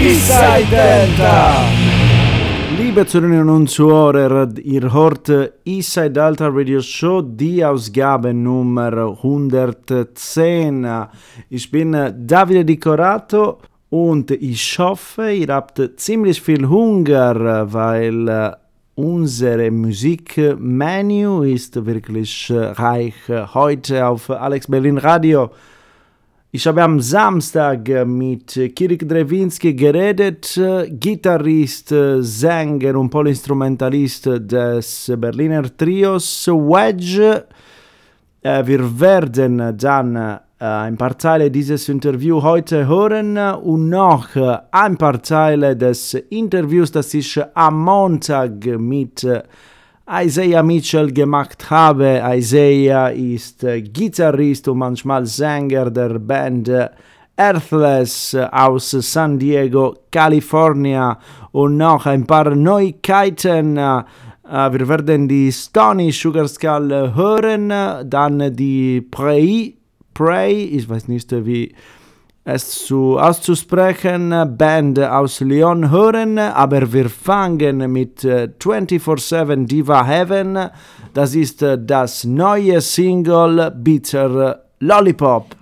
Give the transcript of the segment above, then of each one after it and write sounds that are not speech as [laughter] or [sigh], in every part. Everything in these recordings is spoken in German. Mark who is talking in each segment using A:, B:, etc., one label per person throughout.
A: Eastside Delta. Liebe Zuhörerinnen und Zuhörer, ihr hört Eastside Delta Radio Show, die Ausgabe Nummer 110. Ich bin Davide Di Corato und ich hoffe, ihr habt ziemlich viel Hunger, weil unsere Musikmenü ist wirklich reich heute auf Alex Berlin Radio. Ich habe am Samstag mit Kirik Drewinski geredet, Gitarrist, Sänger und Polinstrumentalist des Berliner Trios Wedge. Wir werden dann ein paar Teile dieses Interviews heute hören und noch ein paar Teile des Interviews, das ich am Montag mit Isaiah Mitchell gemacht habe. Isaiah ist Gitarrist und manchmal Sänger der Band Earthless aus San Diego, California und noch ein paar Neuigkeiten. Wir werden die Stony Sugar Skull hören, dann die Prey, Prey, ich weiß nicht wie es zu auszusprechen, Band aus Lyon hören, aber wir fangen mit 24-7 Diva Heaven. Das ist das neue Single Bitter Lollipop.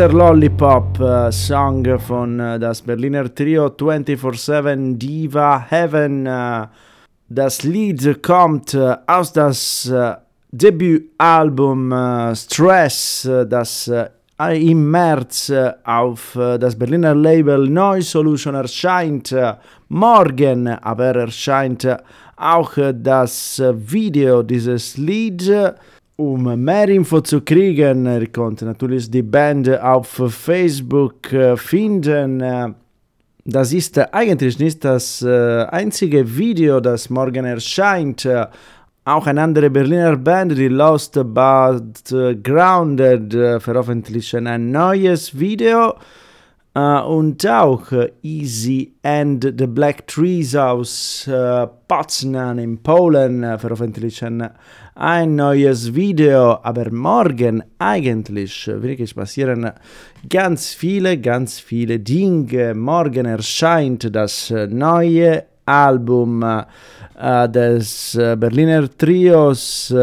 A: Mr. Lollipop, äh, Song von äh, das Berliner Trio 24-7 Diva Heaven. Äh, das Lied kommt aus das Debütalbum Stress, das im März auf das Berliner Label Neu Solution erscheint. Morgen aber erscheint auch das Video dieses Lied. Um mehr Info zu kriegen, ihr könnt natürlich die Band auf Facebook äh, finden. Äh, Das ist eigentlich nicht das äh, einzige Video, das morgen erscheint. Auch eine andere Berliner Band, die Lost But Grounded, veröffentlichen ein neues Video. Äh, und auch Easy and the Black Trees aus äh, Poznan in Polen veröffentlichen ein neues Video. Aber morgen eigentlich wirklich passieren ganz viele, ganz viele Dinge. Morgen erscheint das neue Album äh, des äh, Berliner Trios äh,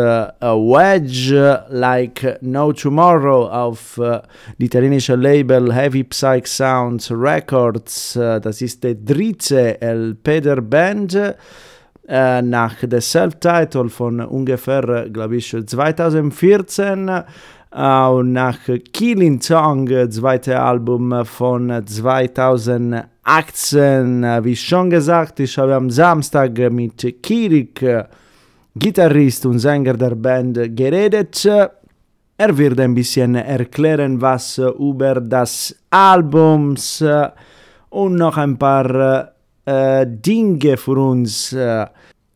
A: Wedge Like No Tomorrow auf äh, italienische Label Heavy Psych Sounds Records. Äh, das ist der dritte LP der Band. Äh, nach der Self-Title von ungefähr, glaube ich, 2014 äh, und nach Killing Song, äh, zweite Album von 2018. Äh, Wie schon gesagt, ich habe am Samstag mit Kirik, Gitarrist und Sänger der Band, geredet. Er wird ein bisschen erklären, was über das Albums äh, und noch ein paar äh, Dinge für uns. Äh,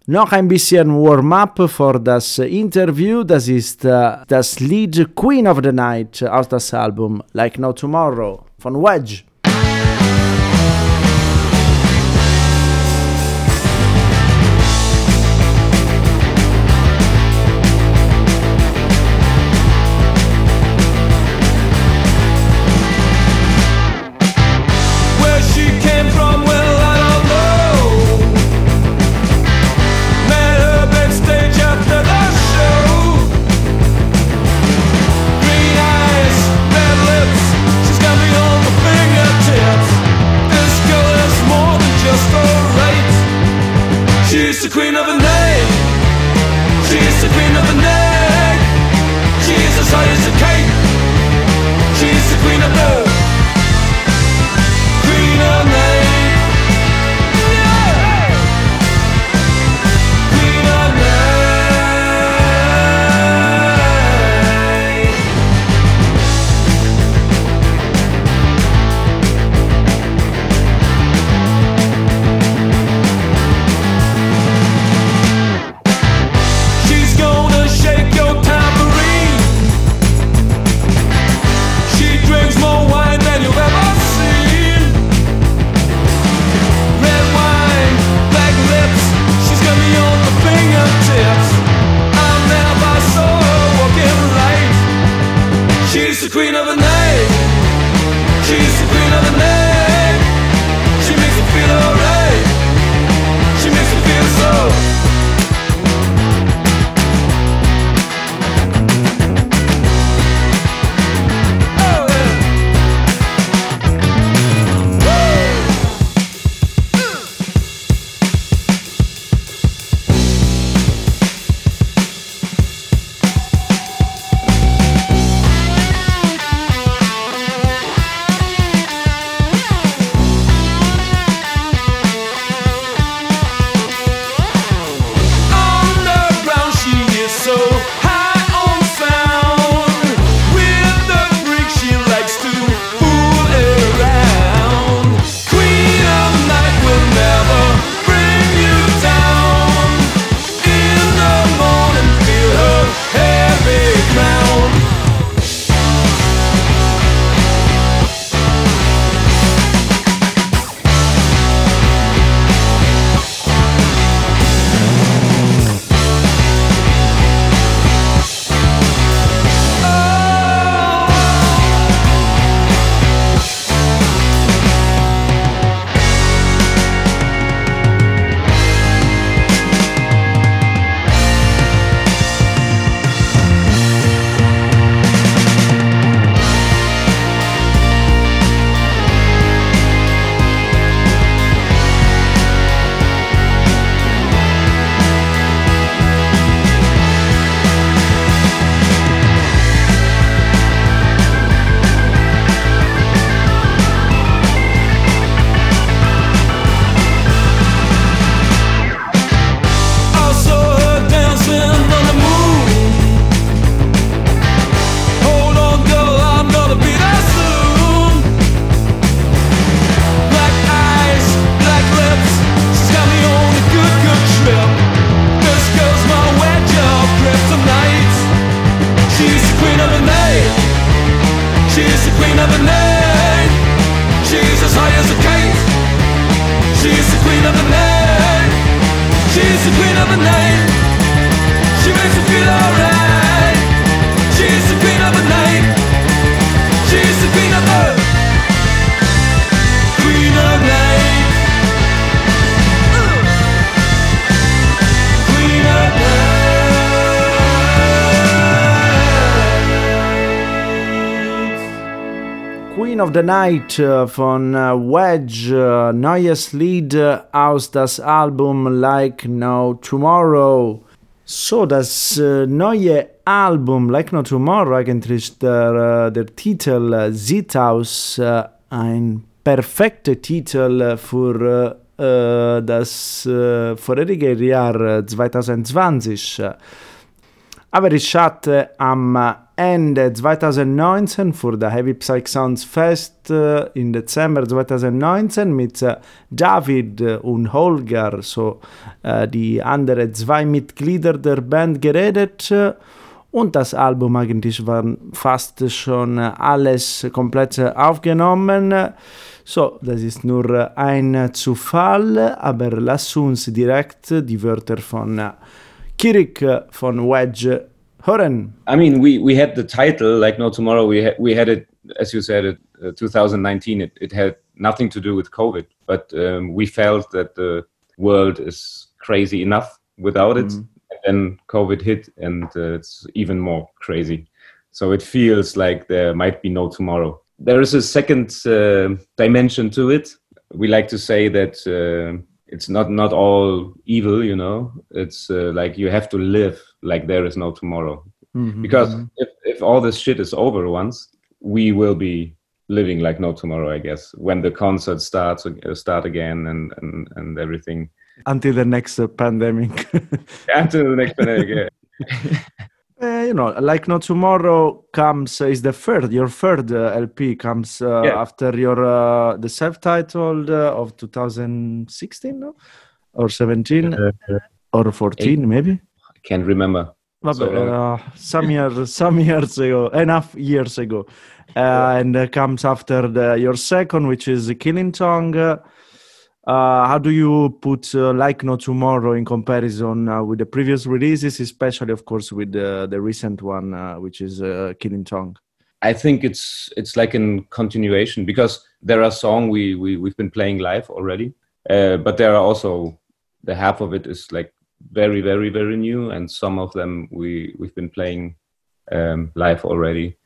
A: noch ein bisschen Warm-up für das Interview. Das ist äh, das Lied Queen of the Night aus das Album Like No Tomorrow von Wedge.
B: Of the Night
A: äh, von äh, Wedge, äh, neues Lied aus das Album Like No Tomorrow. So, das äh, neue Album Like No Tomorrow, eigentlich der, äh, der Titel äh, sieht aus äh, ein perfekter Titel für äh, äh, das vorherige Jahr äh, 2020. äh. Aber ich hatte am Ende 2019 für der Heavy Psych Sounds Fest äh, im Dezember 2019 mit äh, David und Holger, so äh, die anderen zwei Mitglieder der Band geredet. äh, Und das Album eigentlich war fast schon äh, alles komplett aufgenommen. So, das ist nur äh, ein Zufall, aber lass uns direkt die Wörter von Kirik von Wedge
C: I mean, we we had the title like No Tomorrow. We had we had it, as you said, it, uh, 2019. It it had nothing to do with COVID, but um, we felt that the world is crazy enough without it. And then COVID hit, and uh, it's even more crazy. So it feels like there might be no tomorrow. There is a second uh, dimension to it. We like to say that. It's not not all evil, you know. It's uh, like you have to live like there is no tomorrow because if, if all this shit is over once we will be living like no tomorrow i guess when the concert starts uh, start again and and, and everything
A: Until the next uh, pandemic. [laughs]
C: until the next pandemic yeah. [laughs]
A: Uh, you know, like no tomorrow comes uh, is the third. Your third uh, LP comes uh,
C: Yeah.
A: after your uh, the self-titled uh, of 2016, no? or 17 or 14, maybe.
C: i can't remember So
A: uh, some years, some years ago, enough years ago, uh, and uh, comes after the, your second, which is Killing Tongue. Uh, how do you put uh, Like No Tomorrow in comparison uh, with the previous releases, especially, of course, with the, recent one, uh, which is uh, Killing Tongue?
C: i think it's it's like in continuation because there are songs we, we we've been playing live already but there are also the half of it is like very very very new and some of them we we've been playing um, live already.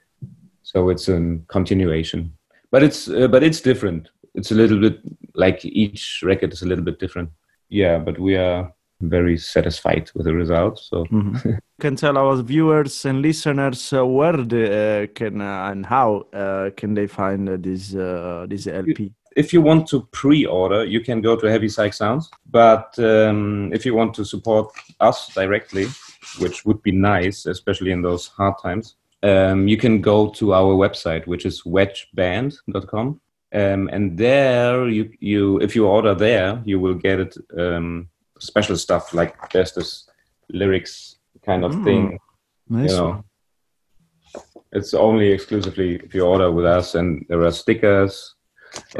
C: So it's a continuation. But it's but it's different. It's a little bit like each record is a little bit different yeah but we are very satisfied with the result so [laughs]
A: Can tell our viewers and listeners uh, where they uh, can uh, and how uh, can they find uh, this uh, this LP?
C: if you want to pre-order, you can go to Heavy Psych Sounds. But um, if you want to support us directly, which would be nice, especially in those hard times, um, you can go to our website, which is wedgeband.com. Um, and there, you, you if you order there, you will get it um, special stuff like there's this lyrics kind of thing.
A: Nice.
C: You know, it's only exclusively if you order with us, and there are stickers, [laughs]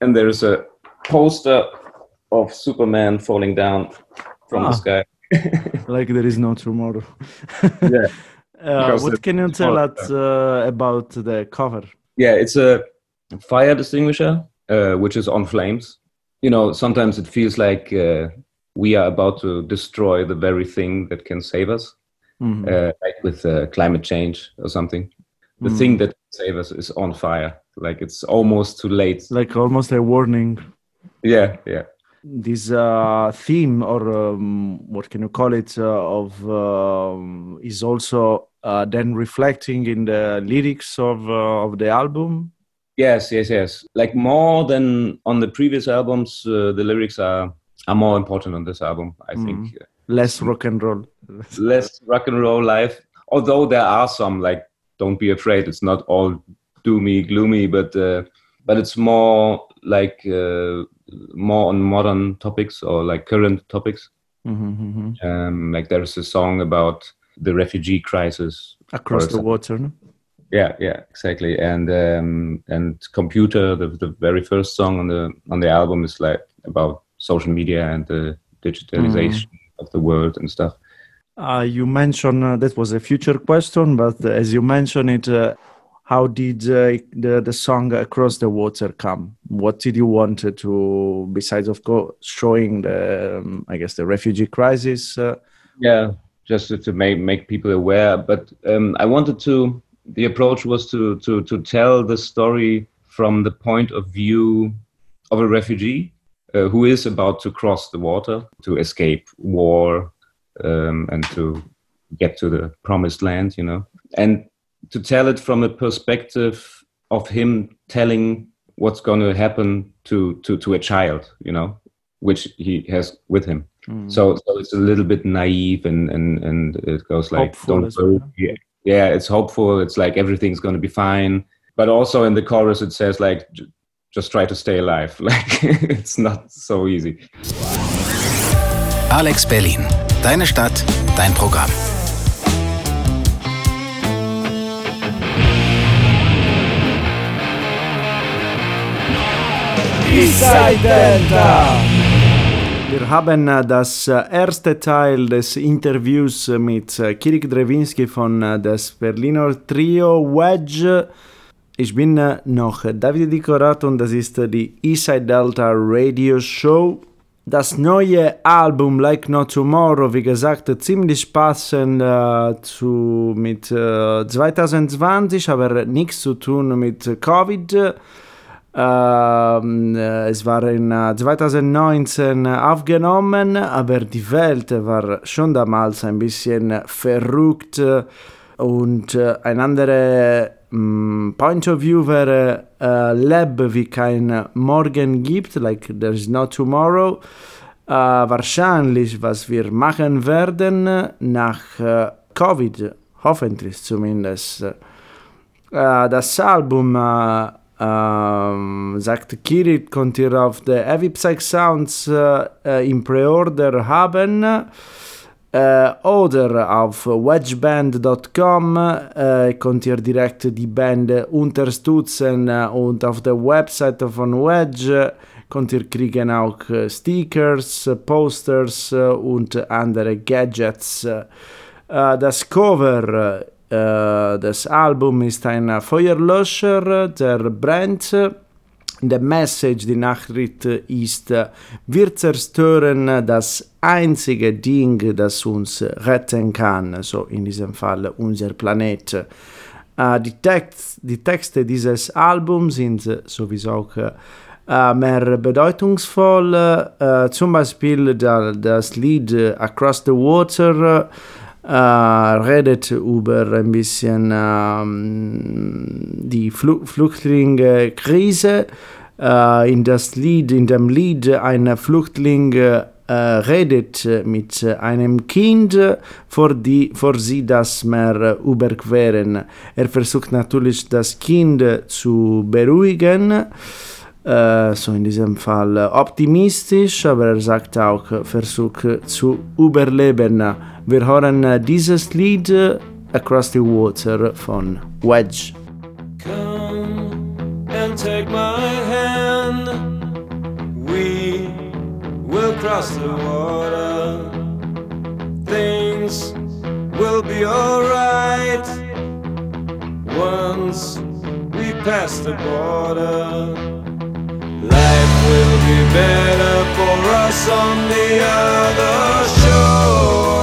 C: and there's a poster of Superman falling down from
A: Ah.
C: the sky. [laughs]
A: like there is no tomorrow.
C: Yeah. [laughs]
A: Uh, what can you tell us uh, about the cover?
C: Yeah, it's a fire extinguisher, uh, which is on flames. You know, sometimes it feels like uh, we are about to destroy the very thing that can save us,
A: Mhm.
C: uh, like with uh, climate change or something. The thing that can save us is on fire. Like it's almost too late.
A: Like almost a warning.
C: Yeah, yeah.
A: This uh, theme, or um, what can you call it, uh, of um, is also uh, then reflecting in the lyrics of uh, of the album.
C: Yes, yes, yes. Like more than on the previous albums, uh, the lyrics are are more important on this album. I think
A: Less rock and roll. [laughs]
C: less rock and roll life. Although there are some like, don't be afraid. It's not all doomy, gloomy, but uh, but it's more like uh, more on modern topics or like current topics.
A: Mhm, mhm.
C: Um, like there's a song about the refugee crisis
A: Across the water. No?
C: Yeah yeah exactly and um and computer the, the very first song on the on the album is like about social media and the digitalization of the world and stuff
A: Uh, you mentioned uh, that was a future question, but as you mentioned it, uh, how did uh, the the song "Across the Water" come? What did you want to, besides of course showing the, um, I guess, the refugee crisis? Uh,
C: yeah just to, to make make people aware but um i wanted to the approach was to to to tell the story from the point of view of a refugee uh, who is about to cross the water to escape war um, and to get to the promised land, you know, and to tell it from a perspective of him telling what's going to happen to to to a child, you know, which he has with him. So, so it's a little bit naive and and and it goes like,
A: Hopeful
C: don't
A: as well,
C: worry. Yeah, yeah, it's hopeful. It's like everything's going to be fine. But also in the chorus, it says like, j- just try to stay alive. [laughs] Like it's not so easy.
D: Alex Berlin. Deine Stadt, dein Programm.
A: Eastside Delta! Wir haben äh, das äh, erste Teil des Interviews mit äh, Kirik Drewinski von das Berliner Trio Wedge. Ich bin noch Davide Dicorat und das ist die Eastside Delta Radio Show. Das neue Album Like No Tomorrow, wie gesagt, ziemlich passend äh, zu, mit äh, 2020, aber nichts zu tun mit Covid. Ähm, äh, es war in äh, 2019 aufgenommen, aber die Welt war schon damals ein bisschen verrückt äh, und äh, ein anderer mm, Point of View wäre äh, Lab wie kein Morgen gibt, like there is no tomorrow. Äh, wahrscheinlich, was wir machen werden äh, nach äh, Covid, hoffentlich zumindest. Äh, das Album, äh, ähm, sagt Kirit, könnt ihr auf der Heavy Psych Sounds äh, äh, im Preorder haben äh, oder auf wedgeband.com äh, könnt ihr direkt die Band unterstützen äh, und auf der Webseite von Wedge könnt ihr kriegen auch äh, Stickers, äh, Posters äh, und andere Gadgets. Äh, das Cover äh, des Albums ist ein Feuerlöscher, der brennt. Der Message, die Nachricht ist, äh, wir zerstören das einzige Ding, das uns retten kann, so in diesem Fall unser Planet. Äh, die, Text, die Texte dieses Albums sind sowieso auch mehr bedeutungsvoll. Zum Beispiel da, das Lied Across the Water redet über ein bisschen ähm, die Flu Flüchtlingskrise. Äh, in das Lied, in dem Lied ein Flüchtling äh, redet mit einem Kind, vor, die, vor sie das Meer überqueren. Er versucht natürlich das Kind zu beruhigen, äh, so in diesem Fall optimistisch, aber er sagt auch, Versuch zu überleben. Wir hören äh, dieses Lied äh, Across the Water von Wedge.
B: Come and take my hand. We will cross the water. Things will be alright once we pass the border. Life will be better for us on the other shore.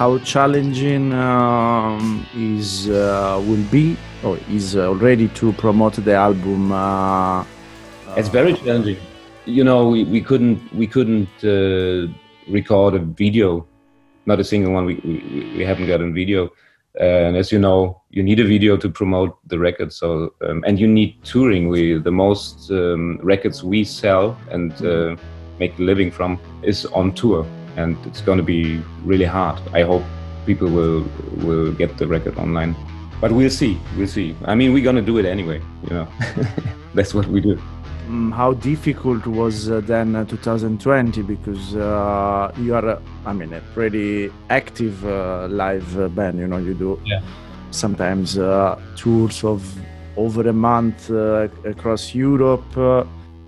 A: How challenging um, is uh, will be or is already to promote the album uh,
C: it's very challenging. You know we, we couldn't we couldn't uh, record a video. Not a single one. We, we, we haven't got a video. Uh, and as you know you need a video to promote the record. So um, and you need touring we the most um, records we sell and uh, make a living from is on tour and it's going to be really hard. I hope people will will get the record online. But we'll see we'll see. I mean we're going to do it anyway you know. [laughs] That's what we do.
A: Mm, how difficult was uh, then uh, 2020 because uh, you are uh, i mean a pretty active uh, live uh, band you know you do
C: Yeah.
A: sometimes uh, tours of over a month uh, across europe uh,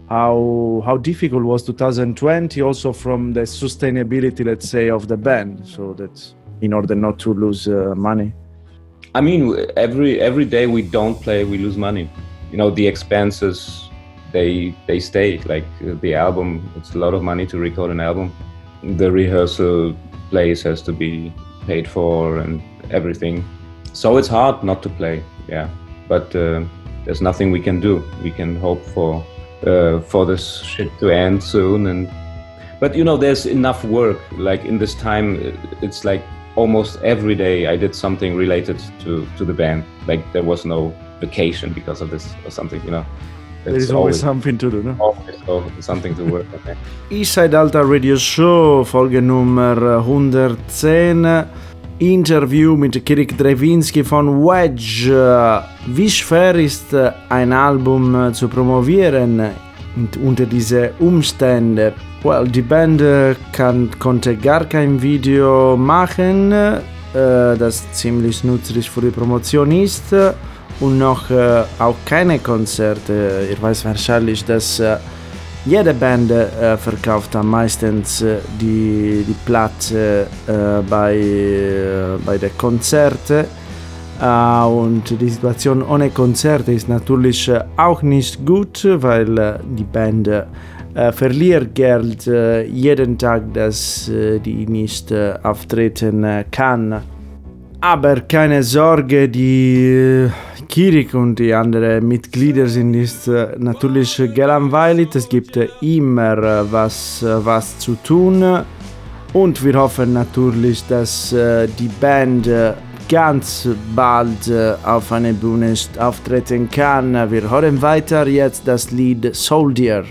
A: how how difficult was 2020 also from the sustainability let's say of the band so that in order not to lose uh, money
C: I mean, every every day we don't play, we lose money. You know, the expenses they they stay. Like uh, the album, it's a lot of money to record an album. The rehearsal place has to be paid for and everything. So it's hard not to play. Yeah, but uh, there's nothing we can do. We can hope for uh, for this shit to end soon and but you know there's enough work like in this time uh, it's like almost every day i did something related to to the band like there was no vacation because of this or something you know
A: there is always something to do no?
C: always so- something to work on
A: Inside Alta Radio Show, Folge Nummer 110. Interview mit Kirik Drewinski von Wedge. Wie schwer ist ein Album zu promovieren unter diese Umstände? Well, die Band kann, konnte gar kein Video machen, äh, das ziemlich nützlich für die Promotion ist. Und noch äh, auch keine Konzerte. Ihr weiß wahrscheinlich, dass äh, jede Band äh, verkauft am meistens äh, die, die Platte äh, bei, äh, bei den Konzerten. Äh, und die Situation ohne Konzerte ist natürlich auch nicht gut, weil die Band verliert Geld jeden Tag, dass die nicht auftreten kann. Aber keine Sorge, die Kirik und die anderen Mitglieder sind ist äh, natürlich gelangweilt. Es gibt immer äh, was, äh, was zu tun. Und wir hoffen natürlich, dass die Band ganz bald auf einer Bühne auftreten kann. Wir hören weiter jetzt das Lied
B: Soldier.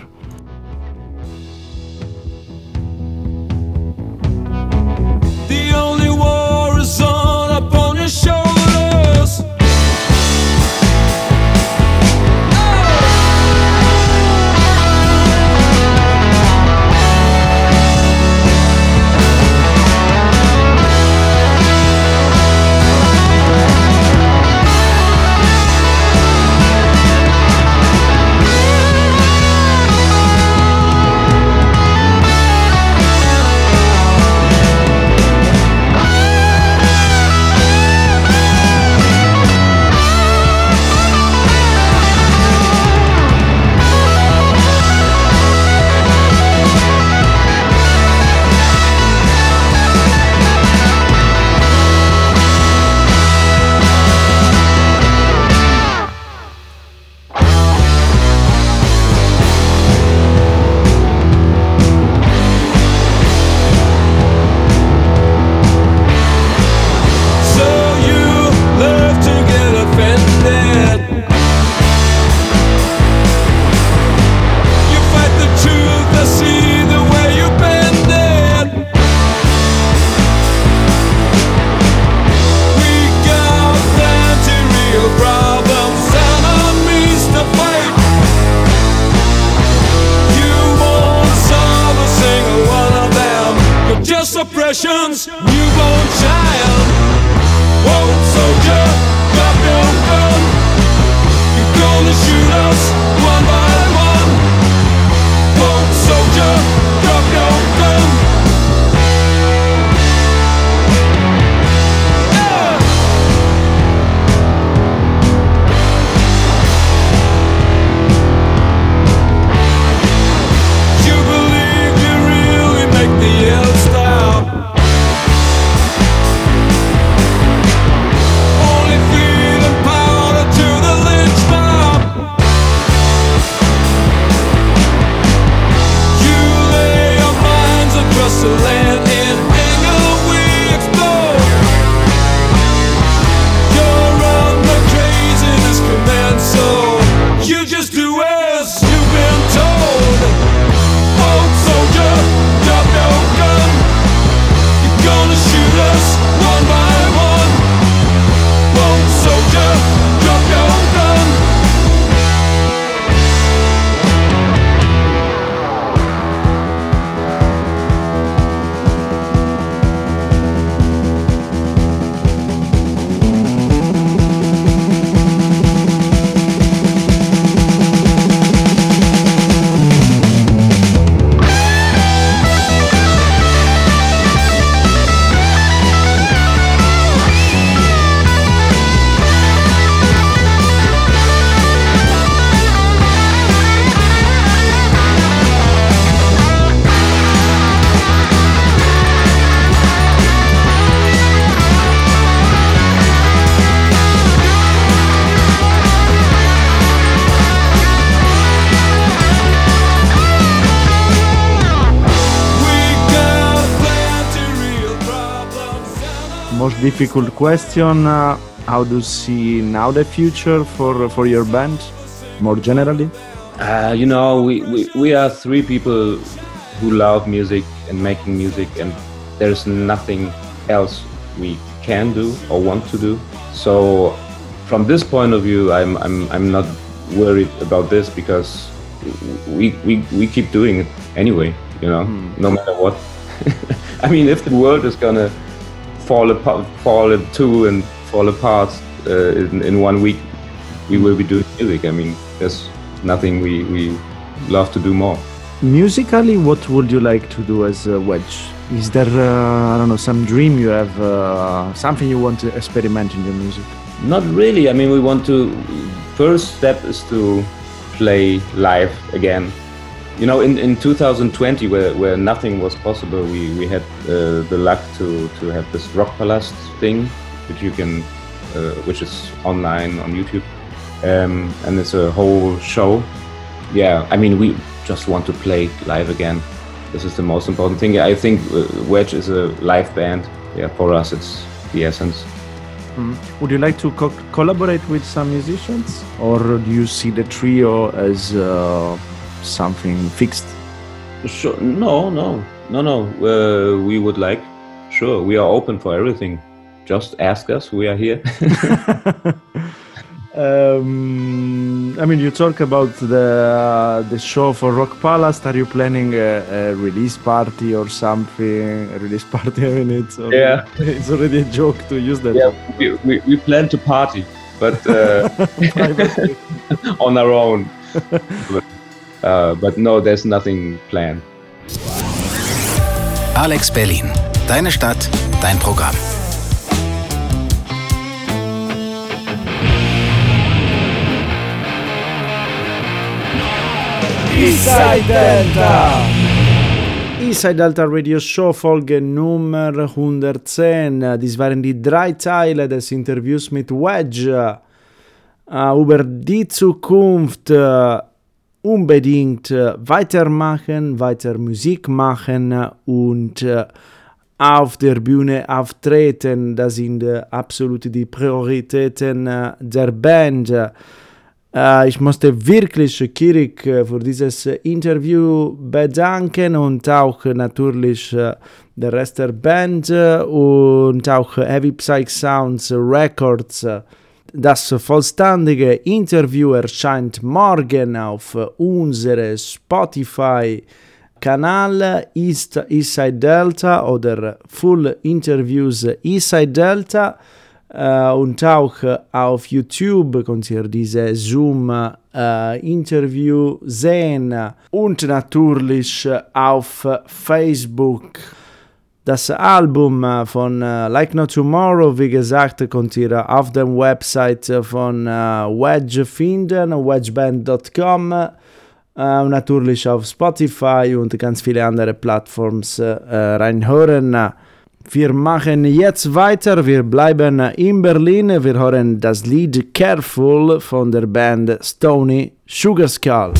A: Difficult question. Uh, how do you see now the future for for your band, more generally?
C: Uh, you know, we, we, we are three people who love music and making music, and there's nothing else we can do or want to do. So, from this point of view, I'm, I'm, I'm not worried about this because we, we, we keep doing it anyway, you know, no matter what. [laughs] I mean, if the world is gonna fall apart, fall in two and fall apart uh, in, in one week, we will be doing music. I mean, there's nothing we, we love to do more.
A: Musically, what would you like to do as a wedge? Is there, uh, I don't know, some dream you have, uh, something you want to experiment in your music?
C: Not really. I mean, we want to. First step is to play live again. You know, in, in 2020, where, where nothing was possible, we, we had uh, the luck to, to have this Rock Palast thing, which you can, uh, which is online on YouTube, um, and it's a whole show. Yeah, I mean, we just want to play live again. This is the most important thing. I think uh, Wedge is a live band. Yeah, for us, it's the essence.
A: Would you like to co- collaborate with some musicians, or do you see the trio as uh, something fixed?
C: Sure. No, no, no, no. Uh, we would like. Sure, we are open for everything. Just ask us. We are here. [laughs]
A: Um, I mean, you talk about the uh, the show for Rock Palace. Are you planning a, a release party or something? A release party? [laughs] I mean, it's already,
C: Yeah. [laughs]
A: it's already a joke to use that.
C: yeah, we, we, we plan to party, but uh, on our own. But, uh, but no, there's nothing planned.
D: Alex Berlin. Deine Stadt, dein Programm.
A: Inside Delta! Inside Delta Radio Show Folge Nummer 110. Dies waren die drei Teile des Interviews mit Wedge äh, über die Zukunft. Unbedingt äh, weitermachen, weiter Musik machen und äh, auf der Bühne auftreten. Das sind äh, absolut die Prioritäten der Band. Ich möchte wirklich Kirik für dieses Interview bedanken und auch natürlich der Rest der Band und auch Heavy Psych Sounds Records. Äh, Das vollständige Interview erscheint morgen auf äh, unsere Spotify Kanal East, Eastside Delta oder Full Interviews Eastside Delta äh, und auch äh, auf YouTube könnt ihr diese Zoom-Interview sehen und natürlich äh, auf Facebook. Das Album äh, von äh, Like No Tomorrow, wie gesagt, könnt ihr auf der Website von äh, Wedge finden, wedgeband.com. Natürlich auf Spotify und ganz viele andere Plattforms äh, reinhören. Wir machen jetzt weiter, wir bleiben in Berlin, wir hören das Lied Careful von der Band Stony Sugar Skull.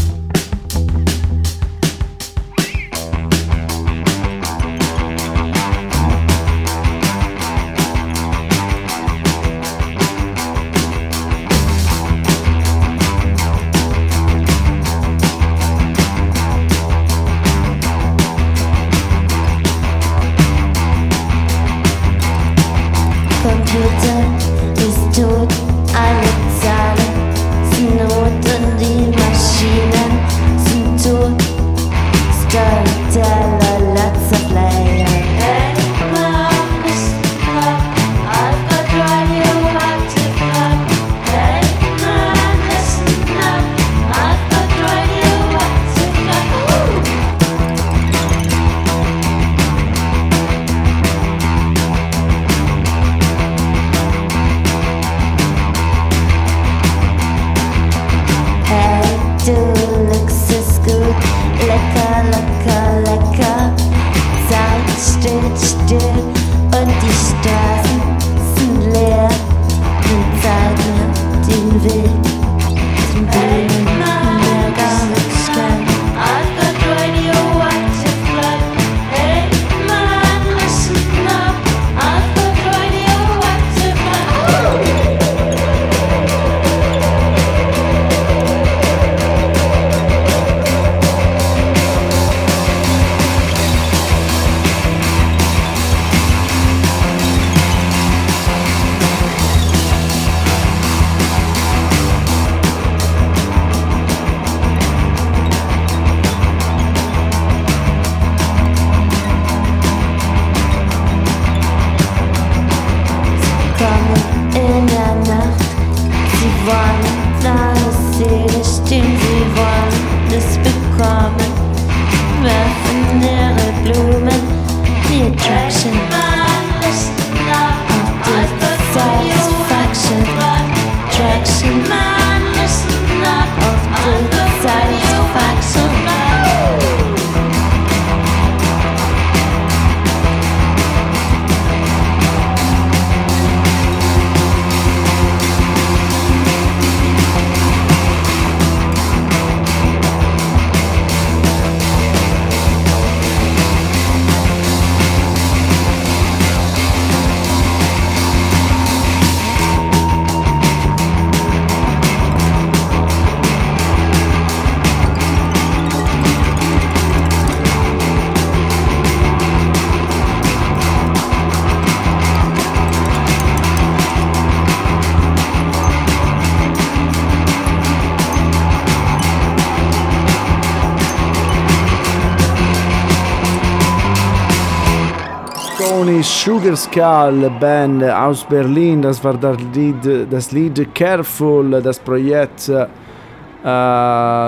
A: Sugar Skull Band aus Berlin, das war das Lied, das Lied Careful, das Projekt äh,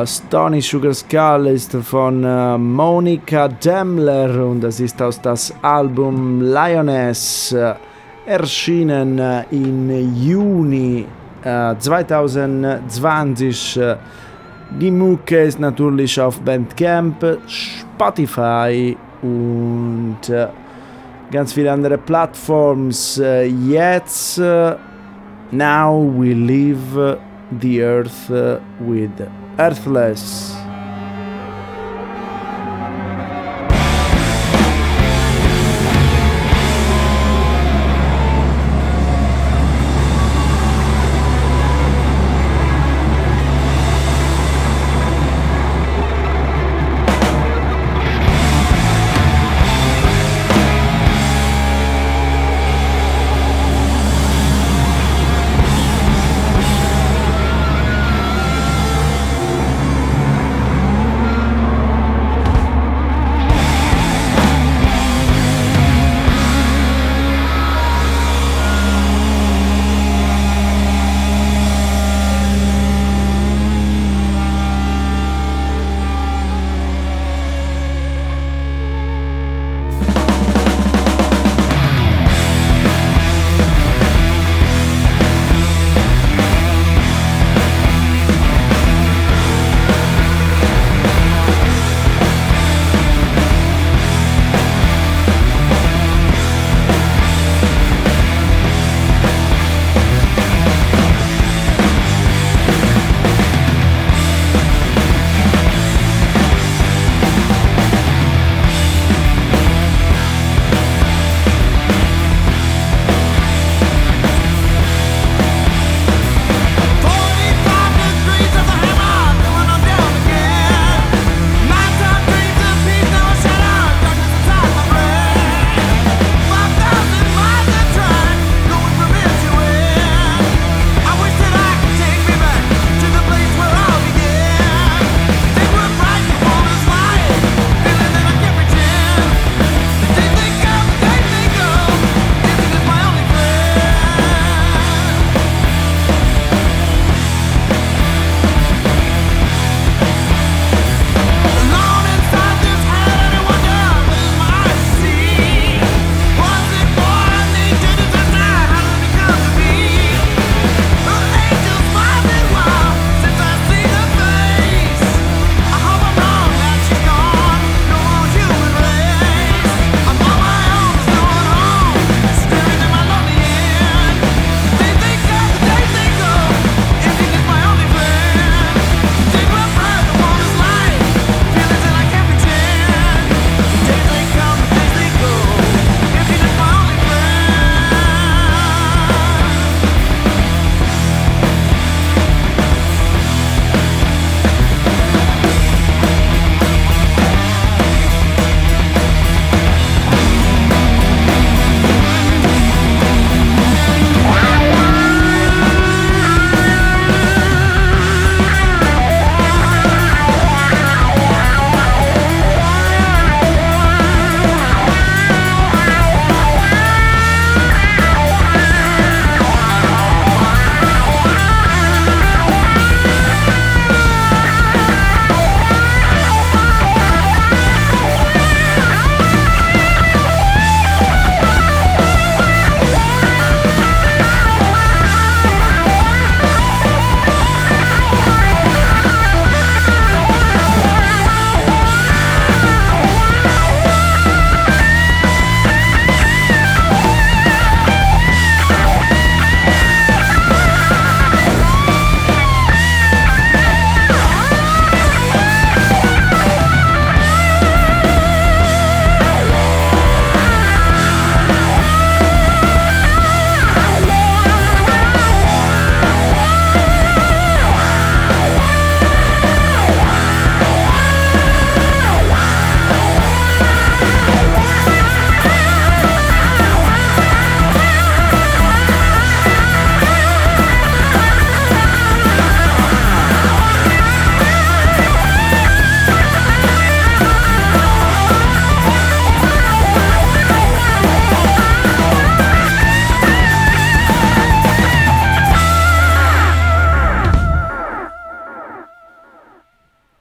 A: Stony Sugar Skull ist von äh, Monika Demmler und das ist aus das Album Lioness, äh, erschienen äh, im Juni äh, 2020. Äh, die Mucke ist natürlich auf Bandcamp, Spotify und äh, ganz viele andere Plattforms. Äh, jetzt, äh, now we leave the earth äh, with Earthless.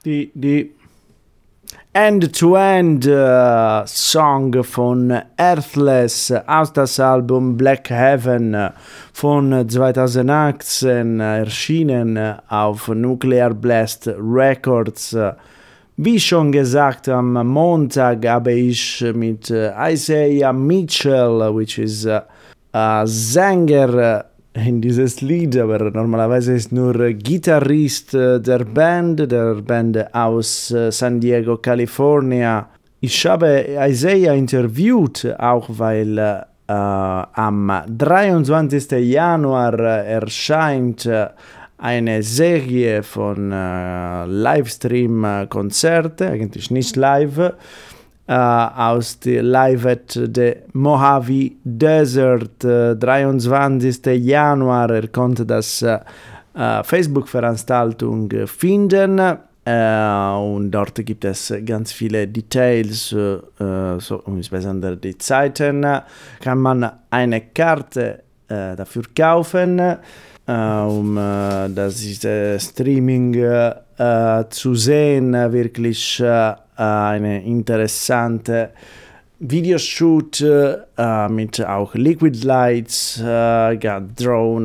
A: Die, die End-to-End äh, Song von Earthless aus das Album Black Heaven äh, von 2018 äh, erschienen auf Nuclear Blast Records. Wie schon gesagt, am Montag habe ich mit Isaiah Mitchell, which is äh, Sänger in dieses Lied, aber normalerweise ist nur Gitarrist äh, der Band, der Band aus äh, San Diego, California. Ich habe Isaiah interviewt, auch weil äh, am 23. Januar erscheint äh, eine Serie von äh, Livestream-Konzerte, eigentlich nicht live, äh, aus der Live at the Mojave Desert, äh, 23. Januar. Er konnte das äh, äh, Facebook-Veranstaltung äh, finden. Äh, und dort gibt es ganz viele Details, so, insbesondere die Zeiten. Kann man eine Karte dafür kaufen, um das Streaming zu sehen. Wirklich eine interessante Videoshoot äh, mit auch Liquid Lights, äh,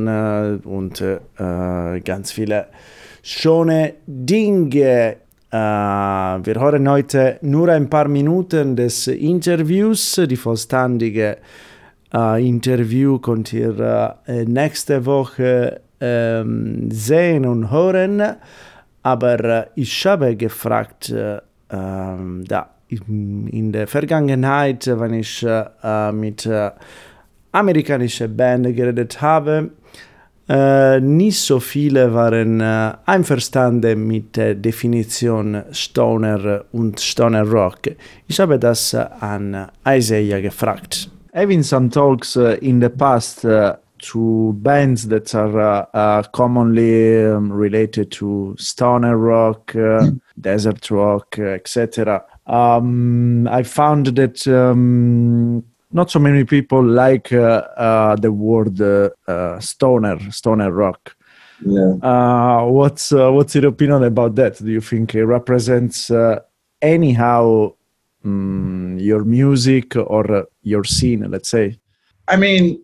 A: äh, und äh, ganz viele schöne Dinge. Äh, wir hören heute nur ein paar Minuten des Interviews. Die vollständige äh, Interview könnt ihr äh, nächste Woche ähm, sehen und hören. Aber äh, ich habe gefragt, äh, ähm, da in, der Vergangenheit, äh, wenn ich äh, äh, mit äh, amerikanischen Band geredet habe, äh, nicht so viele waren äh, einverstanden mit der Definition Stoner und Stoner Rock. Ich habe das äh, an Isaiah gefragt. Having some talks in the past uh, to bands that are uh, commonly um, related to stoner rock, uh, desert rock, uh, etc. Um, I found that um, not so many people like uh, uh, the word stoner, stoner rock.
E: Yeah.
A: Uh, what's uh, what's your opinion about that? Do you think it represents uh, anyhow mm, your music or uh, your scene? Let's say.
E: I mean,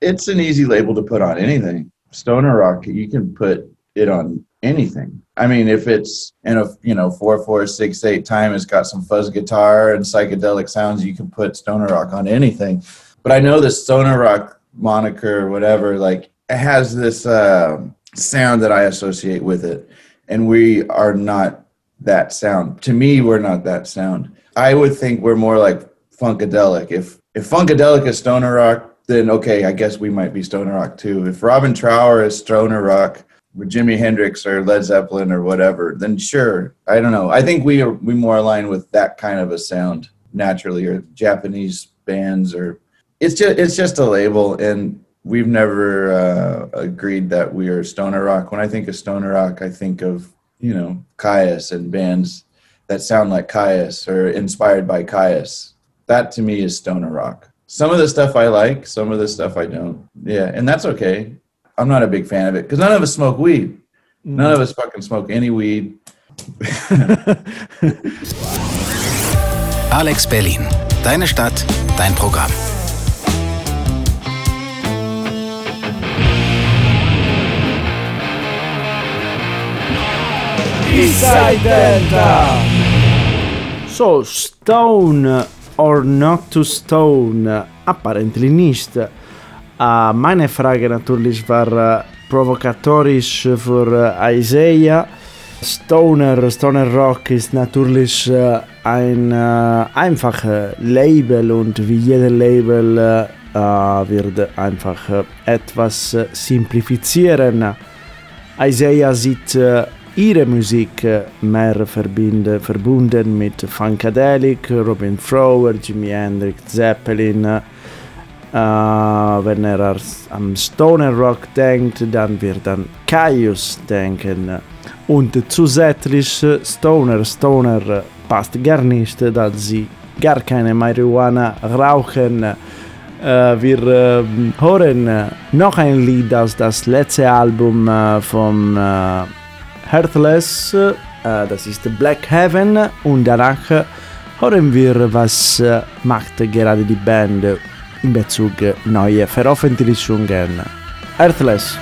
E: it's an easy label to put on anything. Stoner rock, you can put it on anything. I mean, if it's in a you know four four six eight time, it's got some fuzz guitar and psychedelic sounds. You can put stoner rock on anything. But I know the stoner rock moniker, or whatever, like it has this uh, sound that I associate with it, and we are not that sound. To me, we're not that sound. I would think we're more like funkadelic. If if funkadelic is stoner rock, then okay, I guess we might be stoner rock too. If Robin Trower is stoner rock, Jimi Hendrix or Led Zeppelin or whatever, then sure. I don't know. I think we are we more align with that kind of a sound naturally, or Japanese bands, or it's just it's just a label, and we've never uh, agreed that we are stoner rock. When I think of stoner rock, I think of you know Caius and bands that sound like Caius or inspired by Caius. That to me is stoner rock. Some of the stuff I like, some of the stuff I don't. Yeah, and that's okay. I'm not a big fan of it because none of us smoke weed. Mm. None of us fucking smoke any weed. [laughs]
D: Alex Berlin. Deine Stadt, dein Programm.
A: Delta! So, Stone or Not to Stone, apparently nicht. Meine Frage natürlich war uh, provokatorisch für uh, Isaiah. Stoner, Stoner Rock ist natürlich uh, ein einfaches Label und wie jeder Label wird einfach etwas simplifizieren. Isaiah sieht ihre Musik mehr verbinde, verbunden mit Funkadelic, Robin Thrower, Jimi Hendrix, Zeppelin. Uh, wenn er am Stoner Rock denkt, dann wird er an Caius denken. Und zusätzlich äh, Stoner, Stoner äh, passt gar nicht, da sie gar keine Marihuana rauchen. Äh, wir äh, hören noch ein Lied aus das letzte Album äh, Heartless, das ist Black Heaven und danach hören wir, was macht gerade die Band in Bezug neue Veröffentlichungen. Earthless.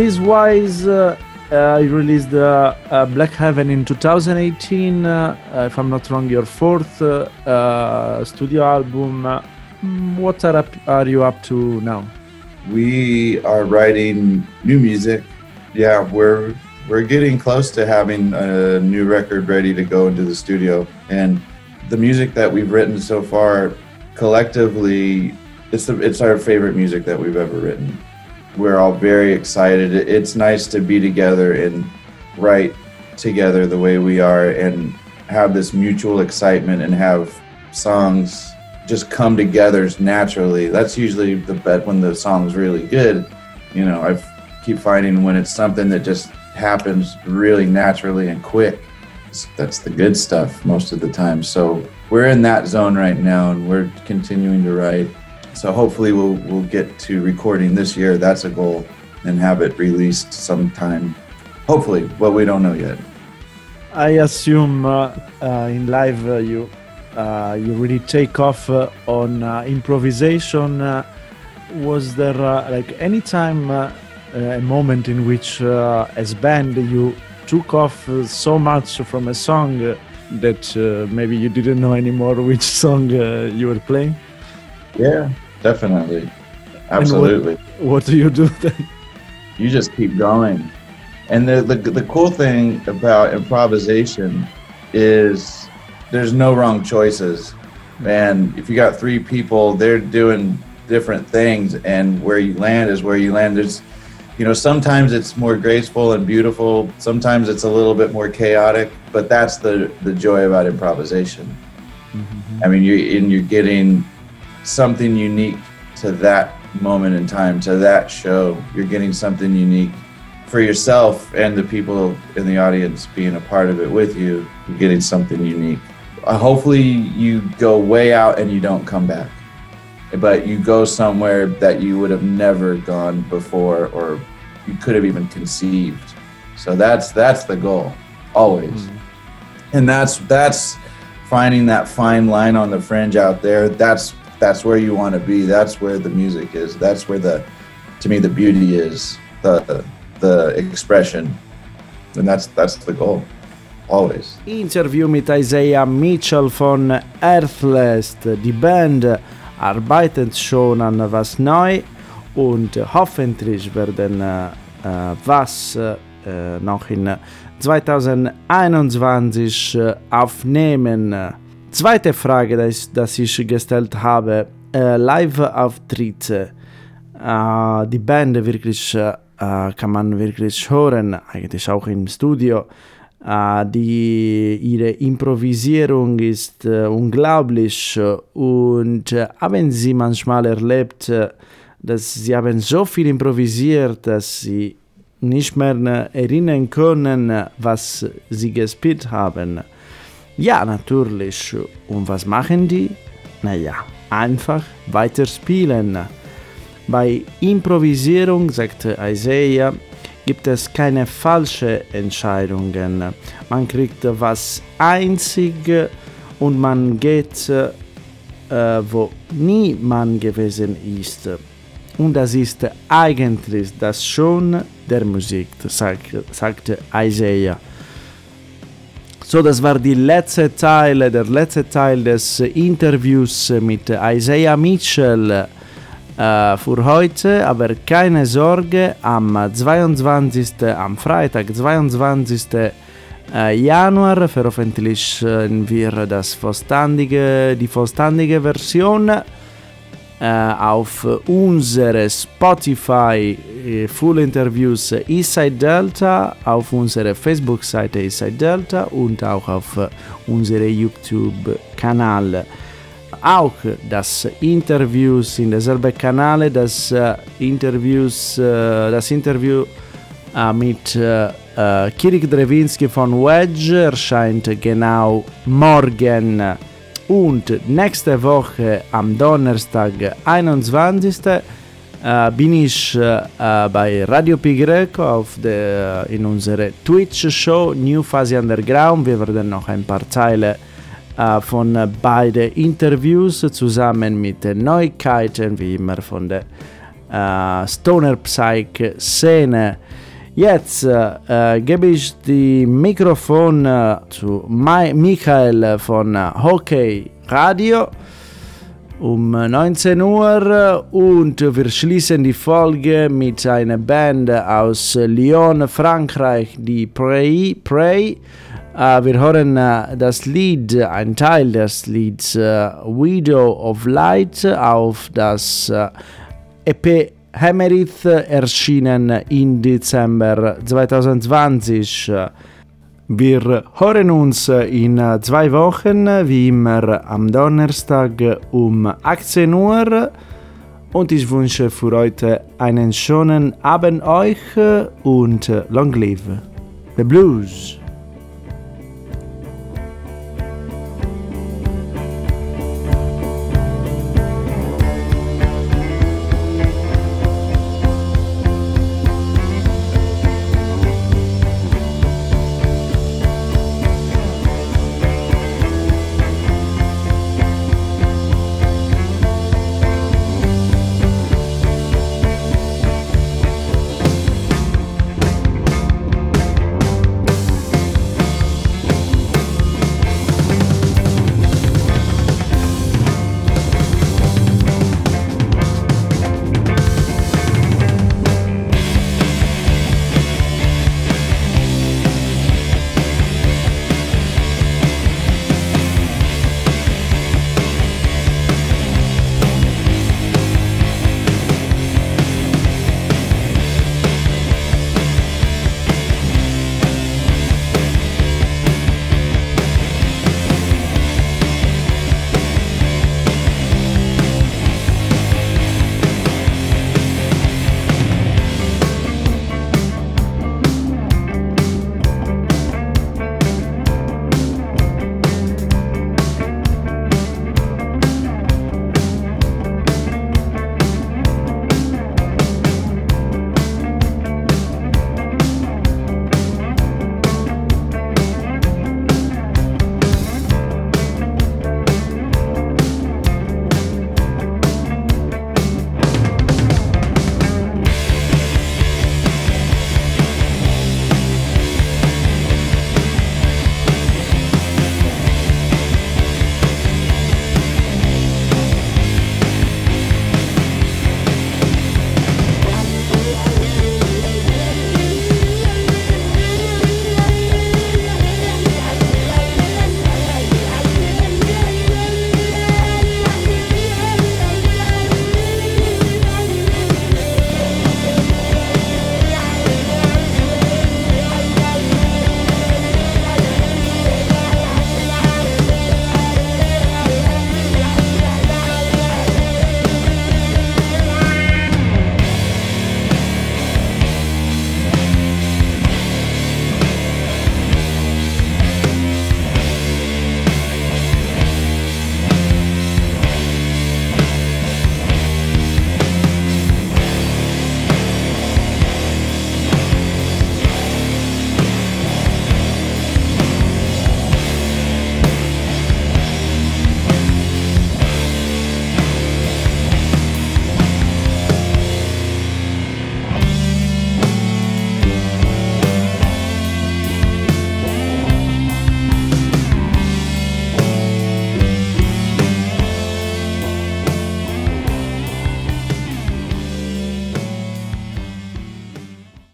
A: Release wise, uh, you released uh, uh, Black Heaven in 2018. Uh, if I'm not wrong, your fourth studio album. What are, up, are you up to now?
E: We are writing new music. Yeah, we're we're getting close to having a new record ready to go into the studio. And the music that we've written so far, collectively, it's the, it's our favorite music that we've ever written. We're all very excited. It's nice to be together and write together the way we are and have this mutual excitement and have songs just come together naturally. That's usually the bet when the song's really good. You know, I keep finding when it's something that just happens really naturally and quick. That's the good stuff most of the time. So we're in that zone right now, and we're continuing to write. So hopefully we'll we'll get to recording this year. That's a goal, and have it released sometime. Hopefully, but we don't know yet.
A: I assume uh, uh, in live uh, you uh, you really take off uh, on uh, improvisation. Uh, was there uh, like any time uh, a moment in which, uh, as band, you took off uh, so much from a song that uh, maybe you didn't know anymore [laughs] which song uh, you were playing?
E: Yeah, definitely, absolutely.
A: What do you do then?
E: you just keep going. And the, the the cool thing about improvisation is there's no wrong choices. And if you got three people, they're doing different things, and where you land is where you land. There's, you know, sometimes it's more graceful and beautiful. Sometimes it's a little bit more chaotic. But that's the the joy about improvisation. Mm-hmm. I mean, you and you're getting something unique to that moment in time, to that show. You're getting something unique for yourself and the people in the audience being a part of it with you. You're getting something unique. Uh, hopefully, you go way out and you don't come back, but you go somewhere that you would have never gone before, or you could have even conceived. So that's that's the goal, always and that's that's finding that fine line on the fringe out there that's that's where you want to be. That's where the music is. That's where the, to me, the beauty is. The the expression, and that's that's the goal, always.
A: Interview mit Isaiah Mitchell von Earthless. Die Band arbeitet schon an was neu und hoffentlich werden äh, äh, was äh, noch in 2021 äh, aufnehmen. Zweite Frage, das, das ich gestellt habe, äh, Live-Auftritte. Äh, die Band wirklich äh, kann man wirklich hören, eigentlich auch im Studio. Äh, die, ihre Improvisierung ist äh, unglaublich und äh, haben Sie manchmal erlebt, dass Sie haben so viel improvisiert, dass Sie nicht mehr erinnern können, was Sie gespielt haben. Ja, natürlich. Und was machen die? Naja, einfach weiter spielen. Bei Improvisierung, sagte Isaiah, gibt es keine falschen Entscheidungen. Man kriegt was einzig und man geht, äh, wo niemand gewesen ist. Und das ist eigentlich das Schöne der Musik, sagt, sagte Isaiah. So, das war die letzte Teil, der letzte Teil des Interviews mit Isaiah Mitchell äh, für heute. Aber keine Sorge, am 22. am Freitag, 22. äh, Januar veröffentlichen wir das vollständige, die vollständige Version auf unsere Spotify äh, Full Interviews äh, Eastside Delta, auf unserer Facebook-Seite Eastside Delta und auch auf äh, unserem YouTube-Kanal. Auch das Interviews in derselben Kanal, das äh, Interviews, äh, das Interview äh, mit äh, äh, Kirik Drewinski von Wedge erscheint genau morgen. Und nächste Woche am Donnerstag, 21. Äh, bin ich äh, äh, bei Radio Pi Greco auf der, in unserer Twitch-Show New Fuzzy Underground. Wir werden noch ein paar Teile äh, von äh, beiden Interviews zusammen mit Neuigkeiten, wie immer von der äh, Stoner Psych Szene. Jetzt äh, äh, gebe ich die Mikrofon äh, zu Mai Michael von äh, Hockey Radio um äh, 19 Uhr und wir schließen die Folge mit einer Band aus Lyon, Frankreich, die Prey. Prey. Äh, wir hören das Lied, ein Teil des Lieds äh, Widow of Light auf das EP Hammerith erschienen im Dezember 2020. Wir hören uns in zwei Wochen, wie immer am Donnerstag um 18 Uhr. Und ich wünsche für heute einen schönen Abend euch und long live the blues.